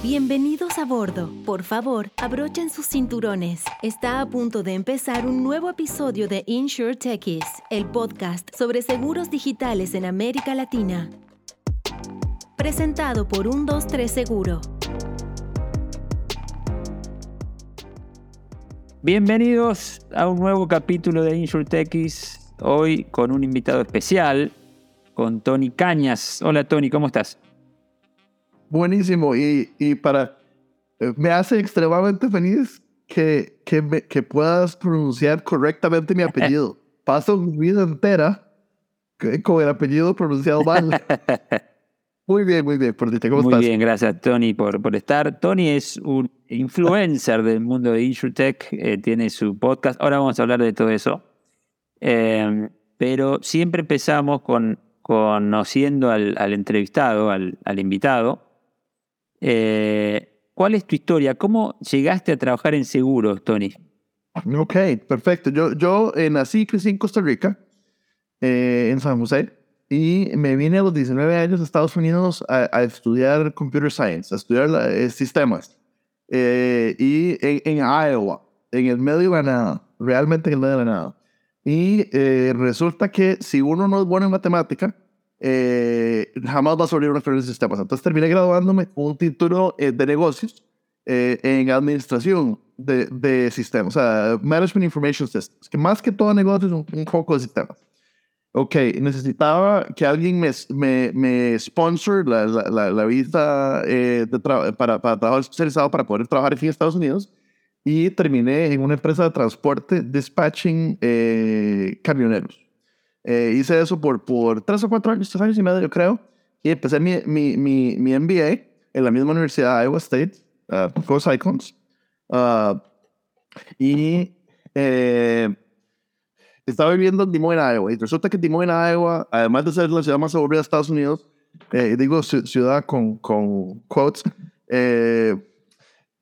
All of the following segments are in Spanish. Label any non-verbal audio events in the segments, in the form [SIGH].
Bienvenidos a bordo. Por favor, abrochen sus cinturones. Está a punto de empezar un nuevo episodio de Insure el podcast sobre seguros digitales en América Latina. Presentado por 123 Seguro. Bienvenidos a un nuevo capítulo de Insure Techies. Hoy con un invitado especial, con Tony Cañas. Hola Tony, ¿cómo estás? Buenísimo y, y para eh, me hace extremadamente feliz que, que, me, que puedas pronunciar correctamente mi apellido. [LAUGHS] Paso mi vida entera con el apellido pronunciado mal. [LAUGHS] Muy bien, muy bien, por ¿cómo muy estás? bien, gracias Tony por, por estar. Tony es un influencer del mundo de InsurTech, eh, tiene su podcast, ahora vamos a hablar de todo eso. Eh, pero siempre empezamos con conociendo al, al entrevistado, al, al invitado, eh, ¿Cuál es tu historia? ¿Cómo llegaste a trabajar en seguros, Tony? Ok, perfecto. Yo, yo eh, nací y crecí en Costa Rica, eh, en San José, y me vine a los 19 años a Estados Unidos a, estudiar Computer Science, a estudiar sistemas. y en, en, Iowa, en el medio de la nada, realmente en el medio de la nada. Y resulta que si uno no es bueno en matemática, eh, jamás va a sobrevivir una carrera de sistemas. Entonces terminé graduándome con un título eh, de negocios eh, en administración de, de, sistemas, o sea, Management Information Systems, que más que todo negocios, un, un poco de sistemas. Ok, necesitaba que alguien me, me, me sponsor la, la, la, visa de para, para trabajo especializado para poder trabajar aquí en Estados Unidos y terminé en una empresa de transporte dispatching camioneros. Eh, hice eso por, por tres o cuatro años, tres años y medio, yo creo. Y empecé mi, mi, mi, mi MBA en la misma universidad, Iowa State, uh, Coast Icons. Uh, y eh, estaba viviendo en Des Moines, Iowa. Y resulta que Des Moines, Iowa, además de ser la ciudad más aburrida de Estados Unidos, eh, digo ciudad con, con quotes, eh,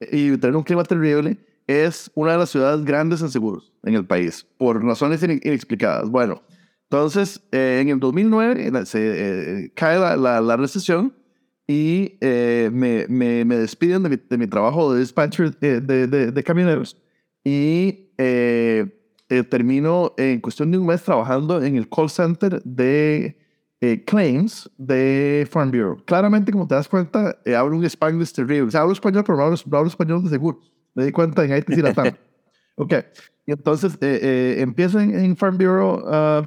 y tener un clima terrible, es una de las ciudades grandes en seguros en el país, por razones inexplicadas. Bueno, entonces, eh, en el 2009 se eh, cae la, la, recesión y eh, me, me, me, despiden de mi, de mi, trabajo de dispatcher de, de, de, camioneros y termino en cuestión de un mes trabajando en el call center de claims de Farm Bureau. Claramente, como te das cuenta, hablo un spanglish terrible. O sea, hablo español, pero no hablo, hablo español de seguro. Me di cuenta en Haití y Latam. [LAUGHS] ok. Y entonces empiezo en, en, Farm Bureau uh,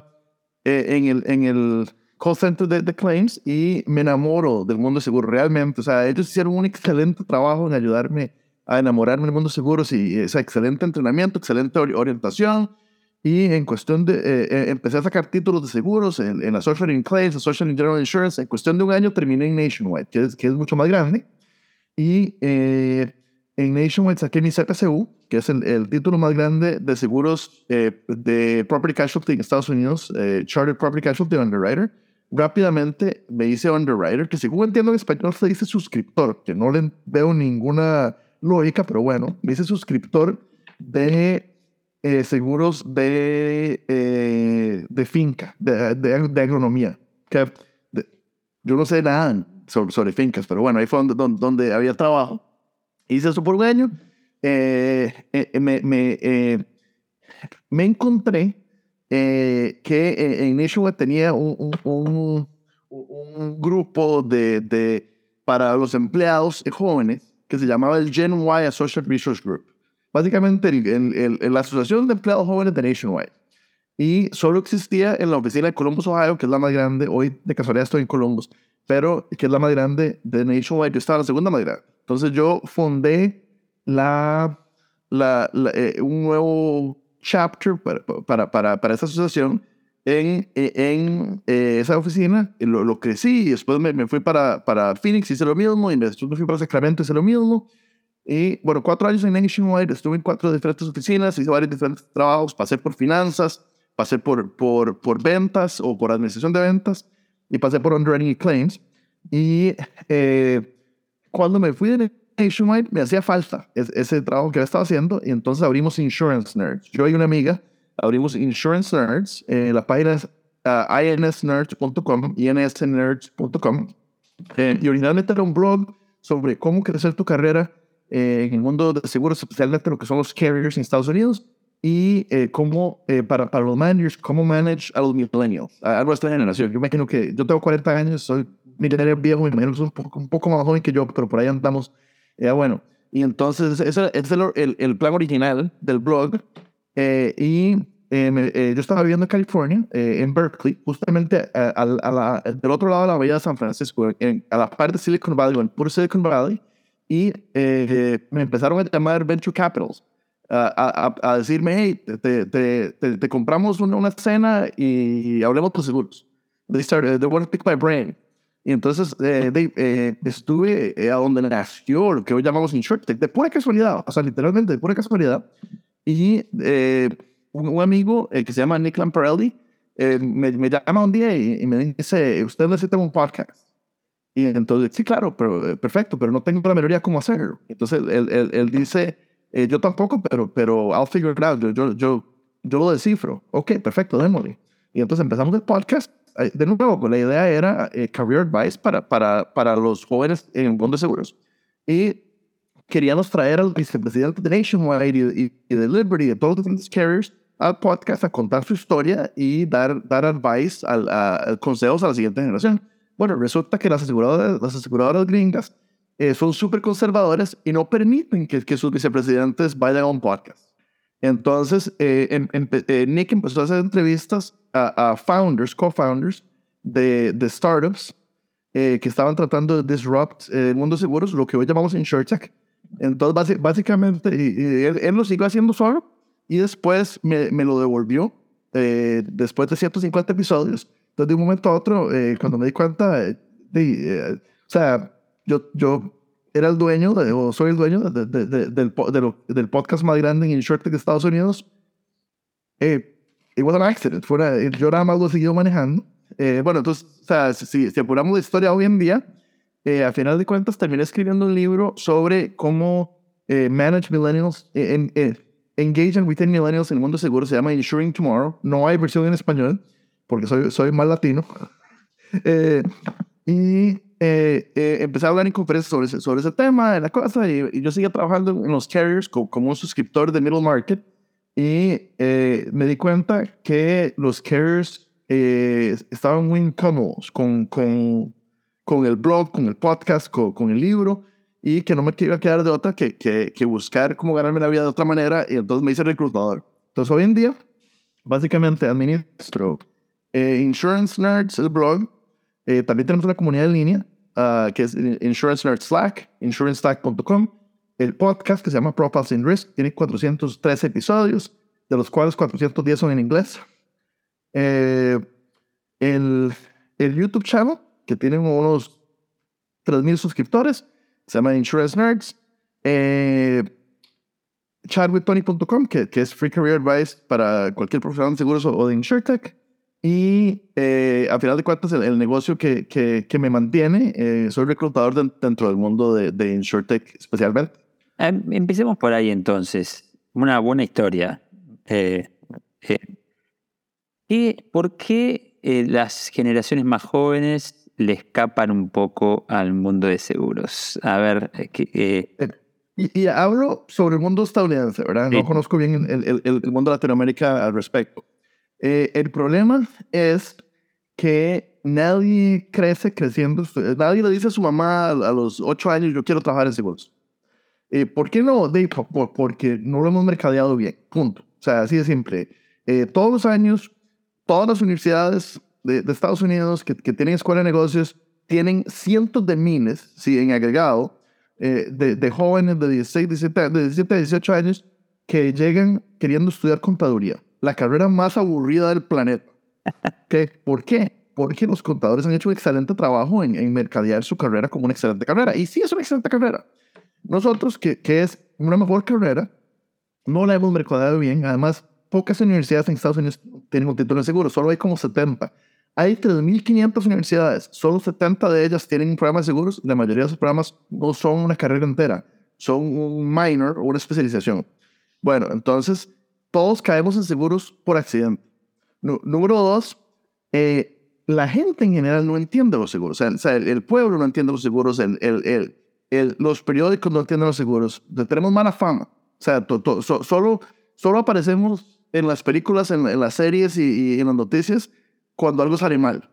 eh, en, el, en el call center de, de, claims y me enamoro del mundo seguro, realmente. O sea, ellos hicieron un excelente trabajo en ayudarme a enamorarme del mundo seguro. Sí, ese excelente entrenamiento, excelente orientación. Y en cuestión de, eh, eh, empecé a sacar títulos de seguros en, en la Social in Claims, la Social in General Insurance. En cuestión de un año terminé en Nationwide, que es, que es mucho más grande. Y eh, en Nationwide saqué mi CPCU, que es el, título más grande de seguros eh, de Property Casualty en Estados Unidos, eh, Chartered Property Casualty Underwriter. Rápidamente me hice Underwriter, que según entiendo en español se dice suscriptor, que no le veo ninguna lógica, pero bueno, me hice suscriptor de eh, seguros de, de finca, de, de, agronomía. Que yo no sé nada sobre, sobre, fincas, pero bueno, ahí fue donde, donde había trabajo hice eso por un año. Eh, eh, me, me, eh, me, encontré que en Nationwide tenía un, un, un, grupo de, de, para los empleados jóvenes que se llamaba el Gen Y Associate Resource Group. Básicamente el, la Asociación de Empleados Jóvenes de Nationwide. Y solo existía en la oficina de Columbus, Ohio, que es la más grande. Hoy, de casualidad, estoy en Columbus, pero que es la más grande de Nationwide. Yo estaba en la segunda más grande. Entonces yo fundé la, la, eh, un nuevo chapter para, para, para, para esa asociación en, en eh, esa oficina, lo, lo, crecí y después me, me, fui para, para Phoenix, hice lo mismo, y después me fui para Sacramento, hice lo mismo. Y bueno, cuatro años en Nationwide, estuve en cuatro diferentes oficinas, hice varios diferentes trabajos, pasé por finanzas, pasé por, por, por ventas o por administración de ventas y pasé por underwriting y claims. Y eh, cuando me fui de Nationwide, me hacía falta ese trabajo que estaba haciendo y entonces abrimos Insurance Nerds. Yo y una amiga abrimos Insurance Nerds. Eh, la página es uh, insnerds.com, insnerds.com. Eh, y originalmente era un blog sobre cómo crecer tu carrera eh, en el mundo de seguros, especialmente lo que son los carriers en Estados Unidos, y eh, cómo, eh, para, para los managers, cómo manage a los millennials, a, nuestra generación. Yo imagino que yo tengo 40 años, soy millonario viejo, me imagino que soy un poco, un poco más joven que yo, pero por ahí andamos. Ya bueno, y entonces ese, es el, el, plan original del blog. y yo estaba viviendo en California, en Berkeley, justamente a, la, del otro lado de la bahía de San Francisco, en, a la parte de Silicon Valley, en puro Silicon Valley, y me empezaron a llamar Venture Capitals a, a, decirme, hey, te, te, te, compramos una, una, cena y hablemos por seguros. They started, they want to pick my brain. Y entonces eh, eh, estuve eh, a donde nació lo que hoy llamamos InsurTech, de pura casualidad, o sea, literalmente de pura casualidad. Y un, un, amigo que se llama Nick Lamparelli me, me, llama un día y, me dice, usted necesita un podcast. Y entonces, sí, claro, pero perfecto, pero no tengo la menor cómo hacerlo. Entonces él, él, él dice, eh, yo tampoco, pero, pero I'll figure it out. Yo, yo, yo, yo lo descifro. Ok, perfecto, démosle. Y entonces empezamos el podcast. Eh, de nuevo, la idea era eh, career advice para, para, para los jóvenes en el mundo de seguros. Y queríamos traer al vicepresidente de Nationwide y, de Liberty, de todos los diferentes carriers, al podcast a contar su historia y dar, dar advice, consejos a la siguiente generación. Bueno, resulta que las aseguradoras, las aseguradoras gringas eh, son súper conservadores y no permiten que, que, sus vicepresidentes vayan a un podcast. Entonces, eh, em, eh, Nick empezó a hacer entrevistas a, founders, co-founders de, startups que estaban tratando de disrupt el mundo de seguros, lo que hoy llamamos InsurTech. Entonces, básicamente, él, lo siguió haciendo solo y después me, lo devolvió después de 150 episodios. Entonces, de un momento a otro, cuando me di cuenta, de, o sea, yo era el dueño, o soy el dueño de, de, del, del, podcast más grande en InsurTech de Estados Unidos. Eh, it was an accident. Fuera, yo nada más lo he seguido manejando. Eh, bueno, entonces, o sea, si, si, apuramos la historia hoy en día, eh, a final de cuentas terminé escribiendo un libro sobre cómo eh, manage millennials, en, engage and retain millennials en el mundo seguro. Se llama Insuring Tomorrow. No hay versión en español, porque soy, soy más latino. [LAUGHS] y eh, eh, empecé a hablar en conferencias sobre ese, sobre ese tema, de la cosa, y, yo seguía trabajando en los carriers como, un suscriptor de middle market, y eh, me di cuenta que los carriers estaban muy incómodos con, con, con, el blog, con el podcast, con, con, el libro, y que no me iba a quedar de otra que, que, que buscar cómo ganarme la vida de otra manera, y entonces me hice reclutador. Entonces hoy en día, básicamente administro Insurance Nerds, el blog, también tenemos una comunidad en línea Ah, que es Insurance Nerd Slack, insurancestack.com. El podcast que se llama Profiles in Risk tiene 413 episodios, de los cuales 410 son en inglés. Eh, el, el, YouTube channel, que tiene unos 3.000 suscriptores, se llama Insurance Nerds. Eh, chatwithtony.com, que, que es Free Career Advice para cualquier profesional de seguros o, de InsurTech. Y eh, a final de cuentas, el, negocio que, que, que, me mantiene, eh, soy reclutador dentro del mundo de, de InsurTech especialmente. Em, empecemos por ahí entonces. Una buena historia. Eh, ¿Por qué las generaciones más jóvenes le escapan un poco al mundo de seguros? A ver, y, hablo sobre el mundo estadounidense, ¿verdad? No conozco bien el, el, el mundo de Latinoamérica al respecto. Eh, el problema es que nadie crece creciendo. Nadie le dice a su mamá a, los ocho años, yo quiero trabajar en seguros. Eh, ¿Por qué no? porque no lo hemos mercadeado bien. Punto. O sea, así de simple. Eh, todos los años, todas las universidades de, Estados Unidos que, que, tienen escuela de negocios tienen cientos de miles, sí, en agregado, de, de, jóvenes de 16, 17, de 17 18 años que llegan queriendo estudiar contaduría la carrera más aburrida del planeta. ¿Qué? ¿Por qué? Porque los contadores han hecho un excelente trabajo en, en, mercadear su carrera como una excelente carrera. Y sí es una excelente carrera. Nosotros, que, que es una mejor carrera, no la hemos mercadeado bien. Además, pocas universidades en Estados Unidos tienen un título de seguro. Solo hay como 70. Hay 3.500 universidades. Solo 70 de ellas tienen un programa de seguros. La mayoría de esos programas no son una carrera entera. Son un minor o una especialización. Bueno, entonces todos caemos en seguros por accidente. número dos, eh, la gente en general no entiende los seguros. O sea, el, pueblo no entiende los seguros, el, el, el, los periódicos no tienen los seguros. Tenemos mala fama. O sea, solo, solo aparecemos en las películas, en, las series y, y, en las noticias cuando algo sale mal.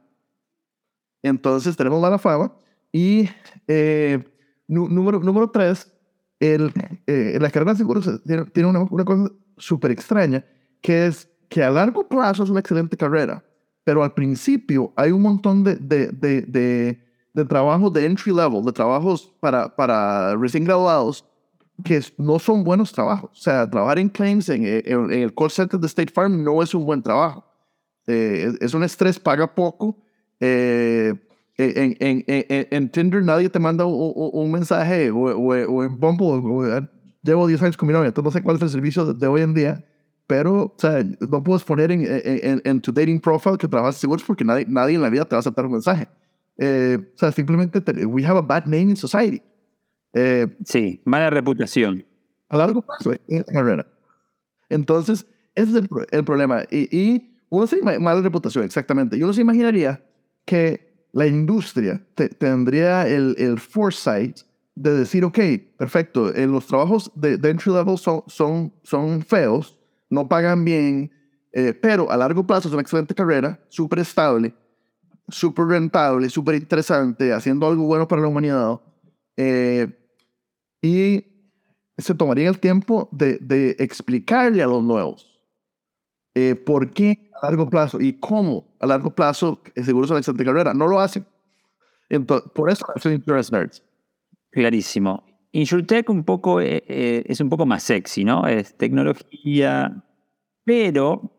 Entonces tenemos mala fama. Y eh, número, número tres, el, eh, la carrera de seguros tiene, tiene una, una cosa súper extraña, que es que a largo plazo es una excelente carrera, pero al principio hay un montón de, de, de, trabajos de entry level, de trabajos para, para recién graduados, que no son buenos trabajos. O sea, trabajar en claims, en, en, el call center de State Farm, no es un buen trabajo. Eh, es, un estrés, paga poco. Eh, en, en, Tinder nadie te manda un, mensaje o, o, en Bumble, llevo 10 años con mi novia, entonces no sé cuál es el servicio de, hoy en día, pero o sea, no puedes poner en, tu dating profile que trabajas seguros porque nadie, nadie en la vida te va a aceptar un mensaje. Eh, o sea, simplemente we have a bad name in society. Eh, sí, mala reputación. A largo plazo, en carrera. Entonces, ese es el, el problema. Y, y uno se mala reputación, exactamente. Y uno se imaginaría que la industria tendría el, el foresight de decir, ok, perfecto, los trabajos de, entry level son, son, son feos, no pagan bien, eh, pero a largo plazo es una excelente carrera, súper estable, súper rentable, súper interesante, haciendo algo bueno para la humanidad. Eh, y se tomaría el tiempo de, de explicarle a los nuevos eh, por qué a largo plazo y cómo a largo plazo seguro es una excelente carrera. No lo hacen. Entonces, por eso son insurance nerds. Clarísimo. InsurTech un poco, eh, eh, es un poco más sexy, ¿no? Es tecnología, pero,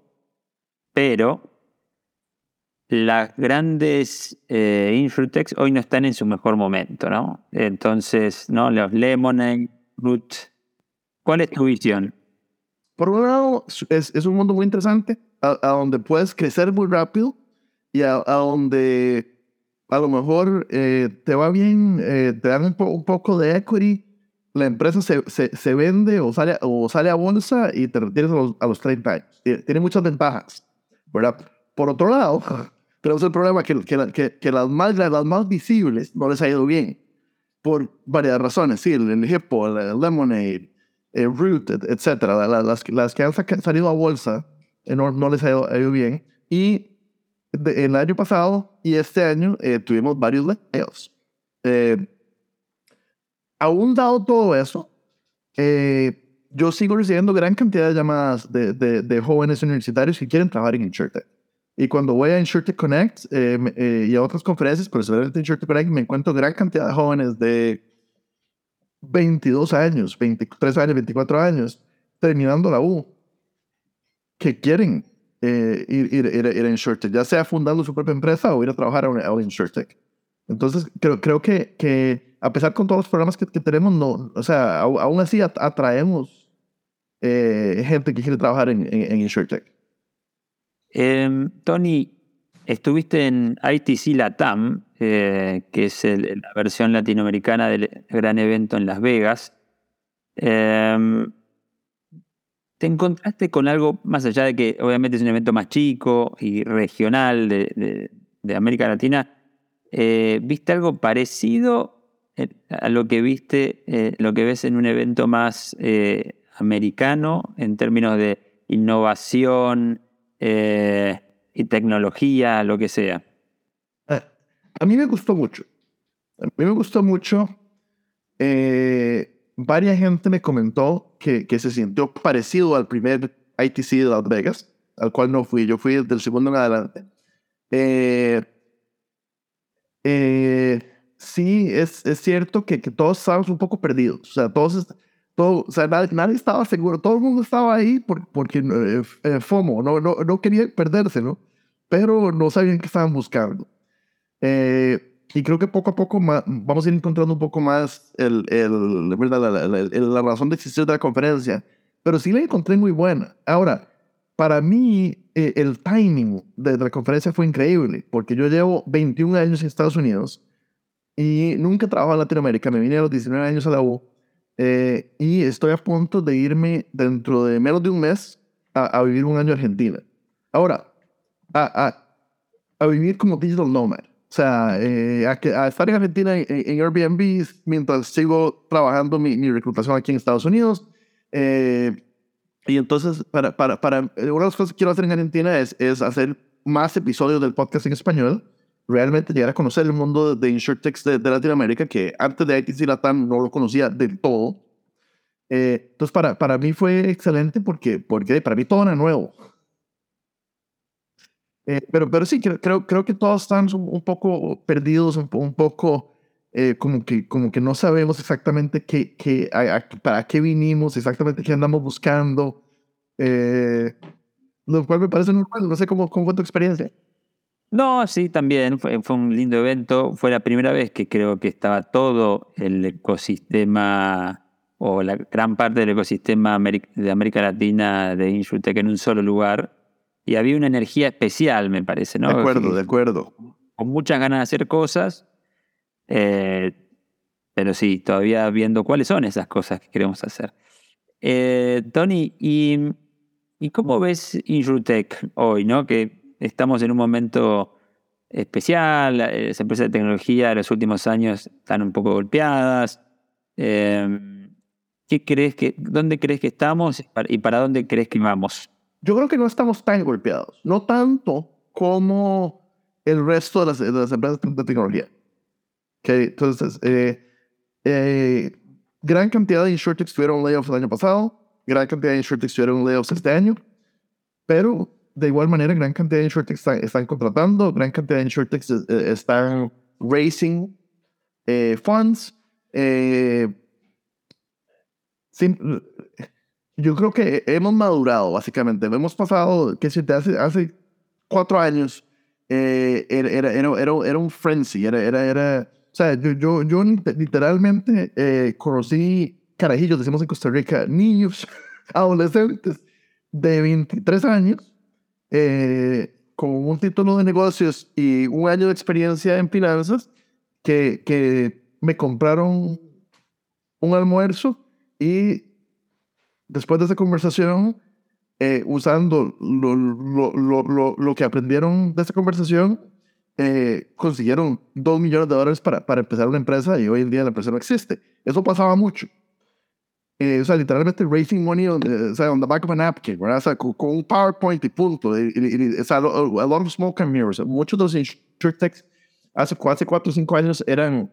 pero, las grandes eh, hoy no están en su mejor momento, ¿no? Entonces, ¿no? Los Lemonade, Root. ¿Cuál es tu visión? Por un lado, es, es un mundo muy interesante, a, donde puedes crecer muy rápido y a donde a lo mejor eh, te va bien, eh, te dan un, poco de equity, la empresa se, se, se, vende o sale, o sale a bolsa y te retienes a los, a los 30 años. Tiene muchas ventajas, ¿verdad? Por otro lado, [LAUGHS] tenemos el problema que, que, que, las, más, las más visibles no les ha ido bien, por varias razones, sí, el, Hippo, el, Lemonade, el Root, etcétera, las, las, que han salido a bolsa eh, no, no les ha ido, ha ido bien, y el año pasado y este año eh, tuvimos varios layoffs. Eh, aún dado todo eso, eh, yo sigo recibiendo gran cantidad de llamadas de, jóvenes universitarios que quieren trabajar en InsurTech. Y cuando voy a InsurTech Connect y a otras conferencias, especialmente InsurTech Connect, me encuentro gran cantidad de jóvenes de 22 años, 23 años, 24 años, terminando la U, que quieren eh, ir, ir, ir, ir, a InsurTech, ya sea fundando su propia empresa o ir a trabajar a, a InsurTech. Entonces, creo, creo que, que, a pesar con todos los programas que, que tenemos, no, o sea, aún así atraemos eh, gente que quiere trabajar en, en, InsurTech. Em, Tony, estuviste en ITC Latam, eh, que es la versión latinoamericana del gran evento en Las Vegas. Eh, ¿Te encontraste con algo más allá de que obviamente es un evento más chico y regional de, América Latina? Eh, ¿Viste algo parecido a lo que viste, eh, lo que ves en un evento más eh, americano en términos de innovación y tecnología, lo que sea? a mí me gustó mucho. A mí me gustó mucho varias gente me comentó que, que se sintió parecido al primer ITC de Las Vegas, al cual no fui. Yo fui del segundo en adelante. Eh, eh, sí, es, es cierto que, que, todos estábamos un poco perdidos. O sea, todos, todo, o sea, nadie, estaba seguro. Todo el mundo estaba ahí por, porque eh, FOMO, no, no, no quería perderse, ¿no? Pero no sabían qué estaban buscando. Eh, y creo que poco a poco vamos a ir encontrando un poco más el, el, La, razón de existir de la conferencia. Pero sí la encontré muy buena. Ahora, para mí, eh, el timing de la conferencia fue increíble, porque yo llevo 21 años en Estados Unidos y nunca he trabajado en Latinoamérica. Me vine a los 19 años a la U eh, y estoy a punto de irme dentro de menos de un mes a, a vivir un año en Argentina. Ahora, a, a, a vivir como digital nomad O sea, eh, a, a, estar en Argentina en, en, Airbnb mientras sigo trabajando mi, mi reclutación aquí en Estados Unidos. Eh, y entonces, para, para, para, una de las cosas que quiero hacer en Argentina es, es hacer más episodios del podcast en español. Realmente llegar a conocer el mundo de InsurTech de, de Latinoamérica, que antes de ITC Latam no lo conocía del todo. Eh, entonces, para, para mí fue excelente porque, porque para mí todo era nuevo. Eh, pero, pero sí, creo, creo, que todos están un, poco perdidos, un, un poco eh, como, que, como que no sabemos exactamente qué, qué, para qué vinimos, exactamente qué andamos buscando. Eh, lo cual me parece normal. No sé cómo, cómo fue tu experiencia. No, sí, también fue, fue, un lindo evento. Fue la primera vez que creo que estaba todo el ecosistema o la gran parte del ecosistema de América Latina de InsurTech en un solo lugar. Y había una energía especial, me parece, ¿no? De acuerdo, de acuerdo. Con muchas ganas de hacer cosas. Eh, pero sí, todavía viendo cuáles son esas cosas que queremos hacer. Eh, Tony, ¿y, ¿y cómo ves InsurTech hoy, no? Que estamos en un momento especial, las empresas de tecnología de los últimos años están un poco golpeadas. Eh, ¿qué crees que, ¿Dónde crees que estamos y para dónde crees que vamos? Yo creo que no estamos tan golpeados, no tanto como el resto de las, de las empresas de tecnología. Okay, entonces, eh, eh, gran cantidad de insurtechs tuvieron layoffs el año pasado, gran cantidad de insurtechs tuvieron layoffs este año, pero de igual manera, gran cantidad de insurtechs están, están contratando, gran cantidad de insurtechs eh, están raising funds. Yo creo que hemos madurado, básicamente. Hemos pasado, que si te hace, hace cuatro años, era, era, era, era, un frenzy, era, era, era o sea, yo, yo, yo literalmente eh, conocí carajillos, decimos en Costa Rica, niños, [LAUGHS] adolescentes de 23 años, eh, con un título de negocios y un año de experiencia en finanzas, que, que me compraron un almuerzo y después de esa conversación, eh, usando lo, lo, lo, lo, que aprendieron de esa conversación, eh, consiguieron dos millones de dólares para, para empezar una empresa y hoy en día la empresa no existe. Eso pasaba mucho. Eh, o sea, literalmente Racing Money on, o sea, on the back of a napkin, ¿verdad? O sea, con, un PowerPoint y punto. Y, y, o sea, a lot of smoke and mirrors. Muchos de los insurtechs hace, hace cuatro o cinco años eran,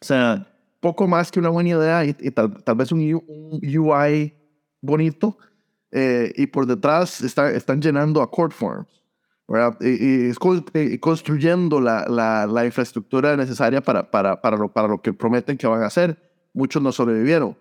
o sea, poco más que una buena idea y, tal, tal, vez un, un UI bonito. Eh, y por detrás está, están llenando a court forms. Y, y, construyendo la, la, la, infraestructura necesaria para, para, para, lo, para lo que prometen que van a hacer. Muchos no sobrevivieron.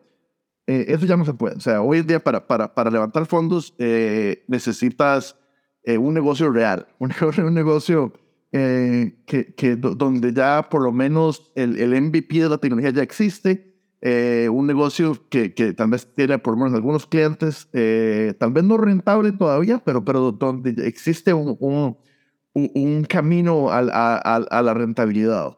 Eh, eso ya no se puede. O sea, hoy en día para, para, para levantar fondos eh, necesitas eh, un negocio real, un [LAUGHS] un negocio que, que, donde ya por lo menos el, el MVP de la tecnología ya existe eh, un negocio que, que, tal vez tiene por lo menos algunos clientes, eh, tal vez no rentable todavía, pero, pero donde existe un, un, un camino a, la rentabilidad.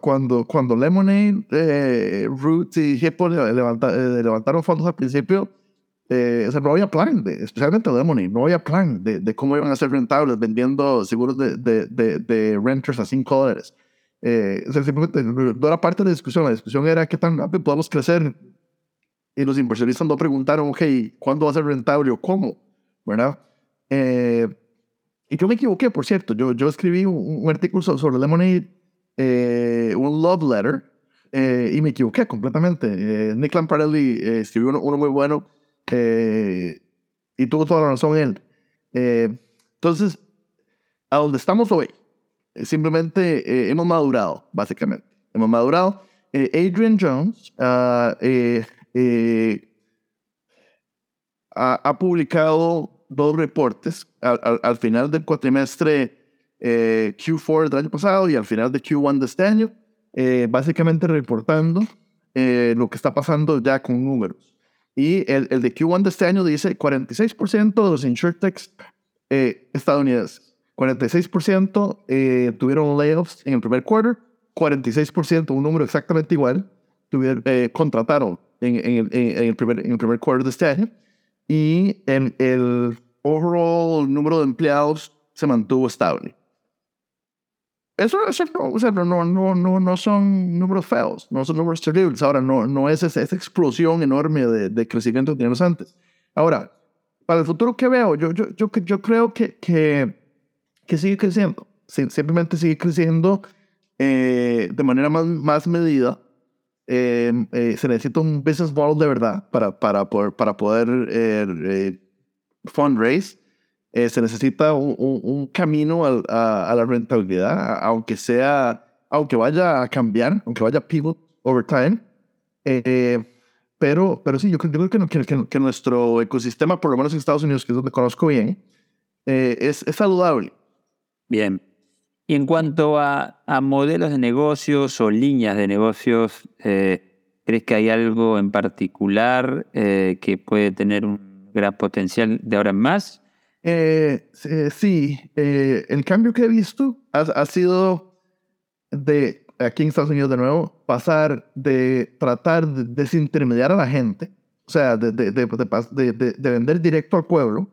Cuando, cuando Lemonade, eh, Root y Hippo levantaron fondos al principio, o sea, no había plan, de, especialmente Lemonade, no había plan de, de, cómo iban a ser rentables vendiendo seguros de, de, de renters a 5 dólares. Eh, simplemente no era parte de la discusión, la discusión era qué tan rápido podemos crecer. Y los inversionistas no preguntaron, hey, ¿cuándo va a ser rentable o cómo? ¿Verdad? Eh, y yo me equivoqué, por cierto. Yo, yo escribí un, artículo sobre Lemonade, eh, un love letter, eh, y me equivoqué completamente. Nick Lamparelli escribió uno, uno, muy bueno y tuvo toda la razón él. entonces, a donde estamos hoy, simplemente eh, hemos madurado, básicamente. Hemos madurado. Eh, Adrian Jones ah, eh, ha, publicado dos reportes al, final del cuatrimestre Q4 del año pasado y al final de Q1 de este año, básicamente reportando lo que está pasando ya con números. Y el, de Q1 de este año dice 46% de los insurtechs estadounidenses 46% eh, tuvieron layoffs en el primer quarter, 46%, un número exactamente igual, tuvieron, eh, contrataron en, en, en, el primer, en el primer quarter de este año y en el overall número de empleados se mantuvo estable. Eso, eso no, o sea, no, no, no, no, son números feos, no son números terribles. Ahora, no, no es esa, esa explosión enorme de, de, crecimiento que teníamos antes. Ahora, para el futuro que veo, yo, yo, yo, yo creo que, que, que sigue creciendo. Simplemente sigue creciendo eh, de manera más, más medida. Eh, eh, se necesita un business model de verdad para, para poder, para poder eh, fundraise. se necesita un, un, camino a, a, la rentabilidad, aunque sea, aunque vaya a cambiar, aunque vaya a pivot over time. pero, pero sí, yo creo que, que, que, nuestro ecosistema, por lo menos en Estados Unidos, que es donde conozco bien, es, es saludable. Bien, y en cuanto a, modelos de negocios o líneas de negocios, eh, ¿crees que hay algo en particular eh, que puede tener un gran potencial de ahora en más? Eh, sí, el cambio que he visto ha, sido de, aquí en Estados Unidos de nuevo, pasar de tratar de desintermediar a la gente, o sea, de, de, de vender directo al pueblo,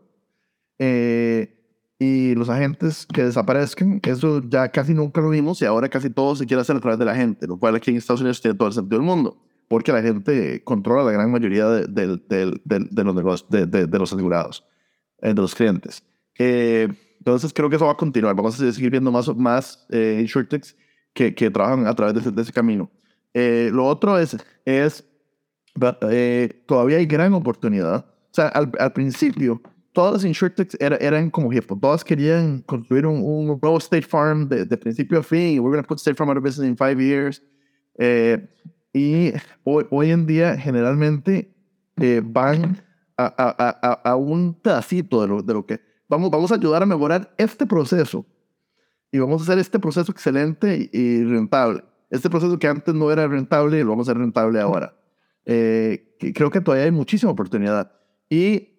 eh, y los agentes que desaparezcan, eso ya casi nunca lo vimos y ahora casi todo se quiere hacer a través de la gente, lo cual aquí en Estados Unidos tiene todo el sentido del mundo, porque la gente controla la gran mayoría de, de, de, los, negocios, de, los asegurados, eh, de los clientes. Eh, entonces creo que eso va a continuar, vamos a seguir viendo más, más eh, insurtechs que, que trabajan a través de ese, camino. Eh, lo otro es, es todavía hay gran oportunidad. O sea, al, al principio todas las insurtechs eran como jefe. Todas querían construir un, un nuevo State Farm de, de, principio a fin. We're going to put State Farm out of business in five years. Eh, y hoy, hoy, en día, generalmente, eh, van a, a, a, un pedacito de lo, de lo que... Vamos, vamos a ayudar a mejorar este proceso. Y vamos a hacer este proceso excelente y, rentable. Este proceso que antes no era rentable, lo vamos a hacer rentable ahora. Eh, creo que todavía hay muchísima oportunidad. Y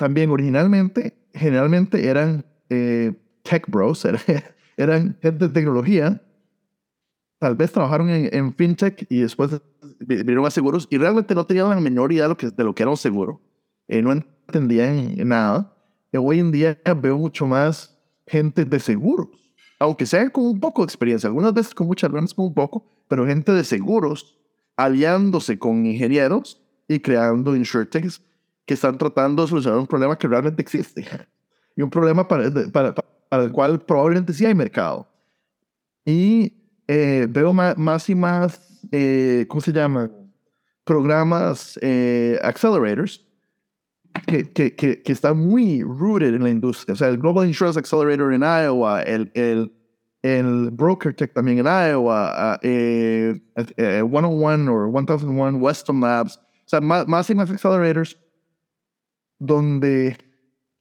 también originalmente, generalmente eran eh, tech bros, [LAUGHS] eran, gente de tecnología, tal vez trabajaron en, fintech y después vinieron a seguros y realmente no tenían la menor idea de lo que, de lo que era un seguro, eh, no entendían nada. Y hoy en día veo mucho más gente de seguros, aunque sea con un poco de experiencia, algunas veces con muchas, veces con un poco, pero gente de seguros aliándose con ingenieros y creando insurtechs que están tratando de solucionar un problema que realmente existe [LAUGHS] y un problema para, para, para el cual probablemente sí hay mercado. Y eh, veo más, más, y más, eh, ¿cómo se llama? Programas, eh, accelerators, que, que, que, que, están muy rooted en la industria. O sea, el Global Insurance Accelerator en Iowa, el, el, el Broker Tech también en Iowa, eh, 101 o 1001 Weston Labs. O sea, más, más y más accelerators donde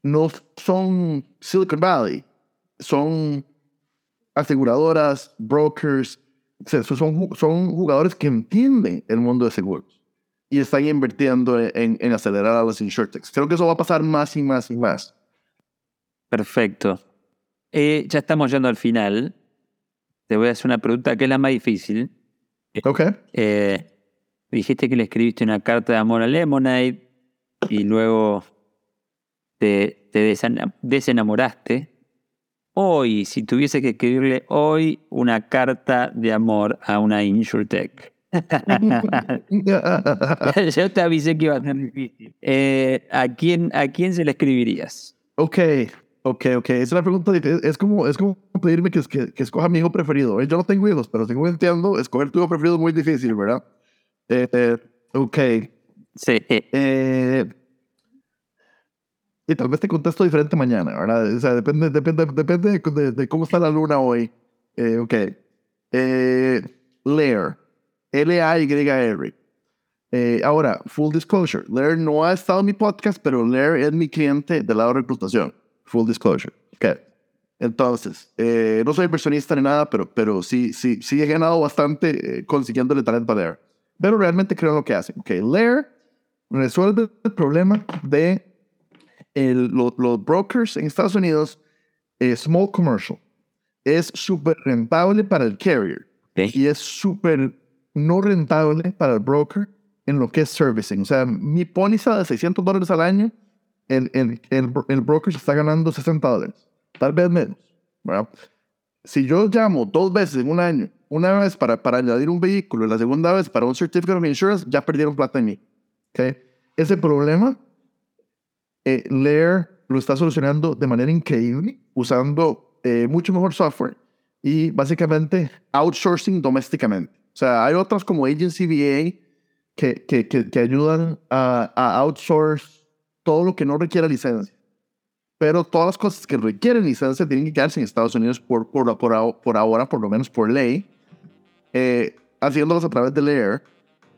no son Silicon Valley, son aseguradoras, brokers, son, son jugadores que entienden el mundo de seguros y están invirtiendo en, en acelerar a los insurtechs. Creo que eso va a pasar más y más y más. Perfecto. Eh, ya estamos yendo al final. Te voy a hacer una pregunta que es la más difícil. Ok. Eh, dijiste que le escribiste una carta de amor a Lemonade y luego te, desenamoraste, hoy, si tuviese que escribirle hoy una carta de amor a una InsurTech. [LAUGHS] Yo te avisé que iba a ser difícil. Eh, ¿a, quién, ¿A quién se le escribirías? Ok, ok, ok. Es una pregunta Es como, es como pedirme que, que, que escoja mi hijo preferido. Yo no tengo hijos, pero según entiendo, escoger tu hijo preferido es muy difícil, ¿verdad? Eh, eh, ok. Sí. Eh, y tal vez te contesto diferente mañana, ¿verdad? O sea, depende, depende, depende de, cómo está la luna hoy. Eh, ok. Eh, Lair. L-A-Y-R. Eh, ahora, full disclosure. Lair no ha estado en mi podcast, pero Lair es mi cliente del lado de reputación. Full disclosure. Ok. Entonces, no soy inversionista ni nada, pero, pero sí, sí, sí he ganado bastante consiguiéndole talento a Lair. Pero realmente creo en lo que hacen. Ok. Lair resuelve el problema de los brokers en Estados Unidos, small commercial, es súper rentable para el carrier y es súper no rentable para el broker en lo que es servicing. O sea, mi póliza de 600 dólares al año, el, el, el, broker se está ganando 60 dólares, tal vez menos. si yo llamo dos veces en un año, una vez para, para añadir un vehículo y la segunda vez para un certificate of insurance, ya perdieron plata en mí. ¿Okay? Ese problema, eh, Lair lo está solucionando de manera increíble, usando eh, mucho mejor software y básicamente outsourcing domésticamente. O sea, hay otras como Agency VA que, que, que, que ayudan a, a outsource todo lo que no requiera licencia. Pero todas las cosas que requieren licencia tienen que quedarse en Estados Unidos por, por, por, por ahora, por lo menos por ley. Eh, haciéndolas a través de Layer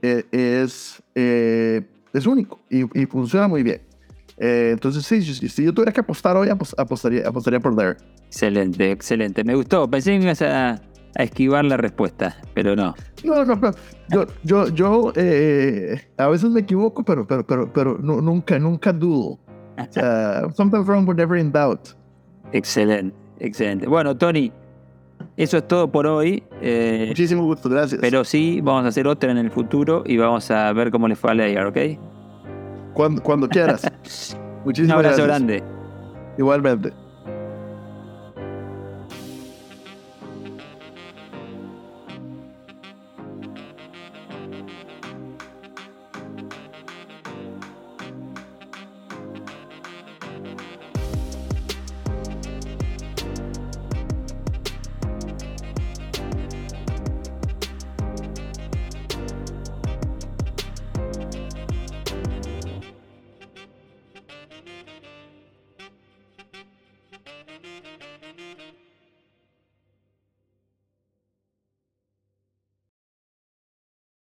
es, eh, es único y, y, funciona muy bien. Eh, entonces, sí, si, yo tuviera que apostar hoy, apostaría, apostaría por Layer. Excelente, excelente. Me gustó. Pensé que ibas a, a esquivar la respuesta, pero no. No, no, no. Yo, yo, yo eh, a veces me equivoco, pero, pero, pero, pero no, nunca, nunca dudo. Uh, [LAUGHS] sometimes wrong, but never in doubt. Excelente, excelente. Bueno, Tony, eso es todo por hoy. Eh, Muchísimo gusto, gracias. Pero sí, vamos a hacer otra en el futuro y vamos a ver cómo le fue a Leia, ¿ok? Cuando, cuando quieras. [LAUGHS] Muchísimas Un abrazo gracias. grande. Igualmente.